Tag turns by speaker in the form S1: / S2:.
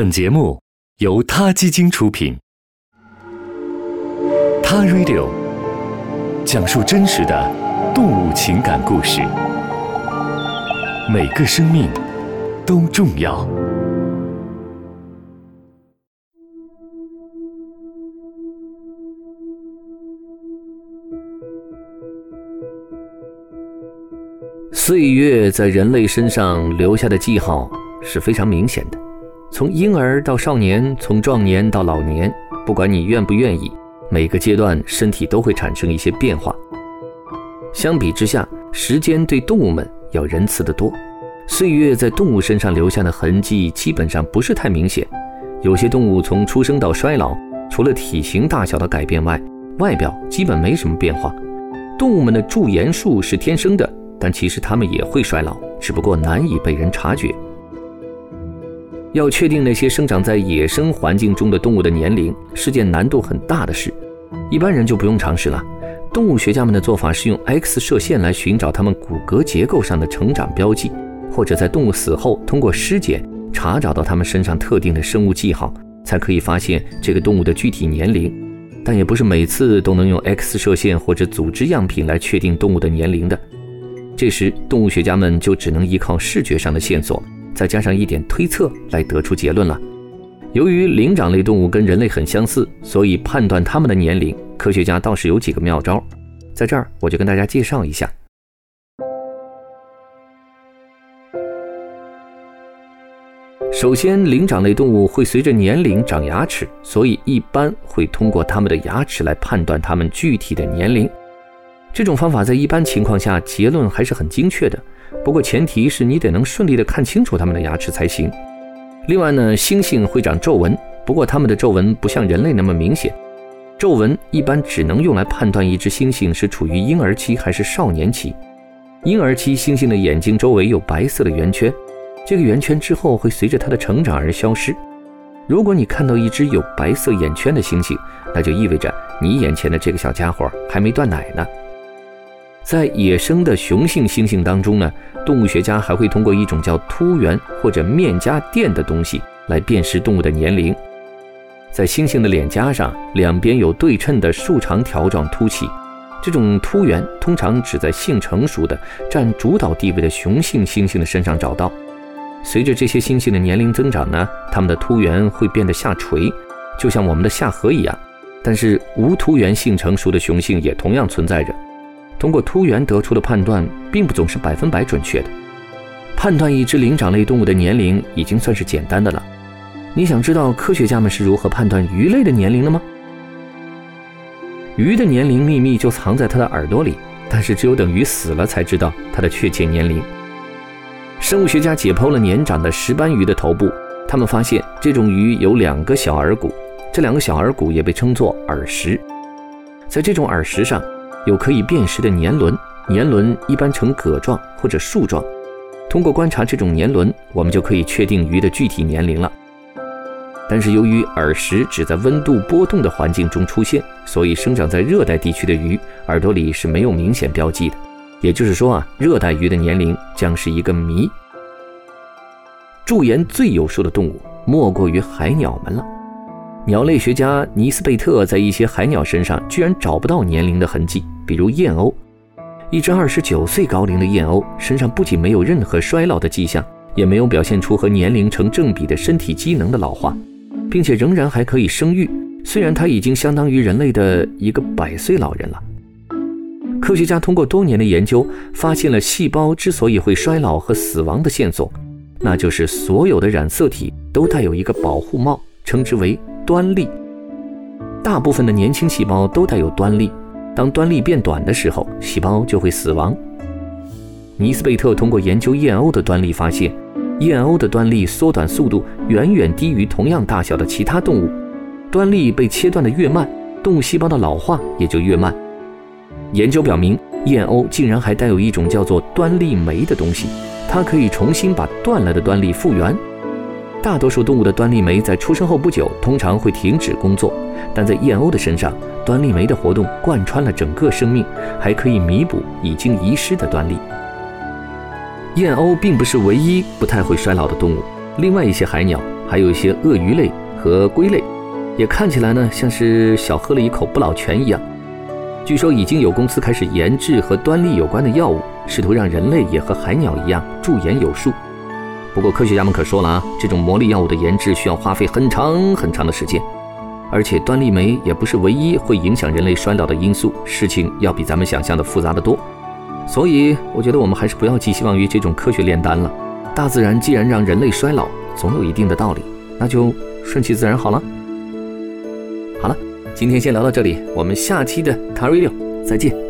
S1: 本节目由他基金出品，《他 Radio》讲述真实的动物情感故事，每个生命都重要。
S2: 岁月在人类身上留下的记号是非常明显的，从婴儿到少年，从壮年到老年，不管你愿不愿意，每个阶段身体都会产生一些变化。相比之下，时间对动物们要仁慈得多。岁月在动物身上留下的痕迹基本上不是太明显，有些动物从出生到衰老，除了体型大小的改变外，外表基本没什么变化。动物们的驻颜术是天生的。但其实它们也会衰老，只不过难以被人察觉。要确定那些生长在野生环境中的动物的年龄是件难度很大的事，一般人就不用尝试了。动物学家们的做法是用 X 射线来寻找它们骨骼结构上的成长标记，或者在动物死后通过尸检查找到它们身上特定的生物记号，才可以发现这个动物的具体年龄。但也不是每次都能用 X 射线或者组织样品来确定动物的年龄的。这时，动物学家们就只能依靠视觉上的线索，再加上一点推测来得出结论了。由于灵长类动物跟人类很相似，所以判断它们的年龄，科学家倒是有几个妙招。在这儿，我就跟大家介绍一下。首先，灵长类动物会随着年龄长牙齿，所以一般会通过它们的牙齿来判断它们具体的年龄。这种方法在一般情况下结论还是很精确的，不过前提是你得能顺利的看清楚它们的牙齿才行。另外呢，猩猩会长皱纹，不过它们的皱纹不像人类那么明显。皱纹一般只能用来判断一只猩猩是处于婴儿期还是少年期。婴儿期猩猩的眼睛周围有白色的圆圈，这个圆圈之后会随着它的成长而消失。如果你看到一只有白色眼圈的猩猩，那就意味着你眼前的这个小家伙还没断奶呢。在野生的雄性猩猩当中呢，动物学家还会通过一种叫突缘或者面颊垫的东西来辨识动物的年龄。在猩猩的脸颊上，两边有对称的竖长条状凸起，这种突缘通常只在性成熟的、占主导地位的雄性猩猩的身上找到。随着这些猩猩的年龄增长呢，它们的突缘会变得下垂，就像我们的下颌一样。但是无突缘性成熟的雄性也同样存在着。通过突源得出的判断，并不总是百分百准确的。判断一只灵长类动物的年龄已经算是简单的了。你想知道科学家们是如何判断鱼类的年龄的吗？鱼的年龄秘密就藏在它的耳朵里，但是只有等鱼死了才知道它的确切年龄。生物学家解剖了年长的石斑鱼的头部，他们发现这种鱼有两个小耳骨，这两个小耳骨也被称作耳石。在这种耳石上。有可以辨识的年轮，年轮一般呈葛状或者树状。通过观察这种年轮，我们就可以确定鱼的具体年龄了。但是由于耳石只在温度波动的环境中出现，所以生长在热带地区的鱼耳朵里是没有明显标记的。也就是说啊，热带鱼的年龄将是一个谜。驻颜最有数的动物莫过于海鸟们了。鸟类学家尼斯贝特在一些海鸟身上居然找不到年龄的痕迹，比如燕鸥。一只二十九岁高龄的燕鸥身上不仅没有任何衰老的迹象，也没有表现出和年龄成正比的身体机能的老化，并且仍然还可以生育。虽然它已经相当于人类的一个百岁老人了。科学家通过多年的研究，发现了细胞之所以会衰老和死亡的线索，那就是所有的染色体都带有一个保护帽，称之为。端粒，大部分的年轻细胞都带有端粒。当端粒变短的时候，细胞就会死亡。尼斯贝特通过研究燕鸥的端粒发现，燕鸥的端粒缩短速度远远低于同样大小的其他动物。端粒被切断的越慢，动物细胞的老化也就越慢。研究表明，燕鸥竟然还带有一种叫做端粒酶的东西，它可以重新把断了的端粒复原。大多数动物的端粒酶在出生后不久通常会停止工作，但在燕鸥的身上，端粒酶的活动贯穿了整个生命，还可以弥补已经遗失的端粒。燕鸥并不是唯一不太会衰老的动物，另外一些海鸟还有一些鳄鱼类和龟类，也看起来呢像是小喝了一口不老泉一样。据说已经有公司开始研制和端粒有关的药物，试图让人类也和海鸟一样驻颜有术。不过科学家们可说了啊，这种魔力药物的研制需要花费很长很长的时间，而且端粒酶也不是唯一会影响人类衰老的因素，事情要比咱们想象的复杂的多。所以我觉得我们还是不要寄希望于这种科学炼丹了。大自然既然让人类衰老，总有一定的道理，那就顺其自然好了。好了，今天先聊到这里，我们下期的 Car 六再见。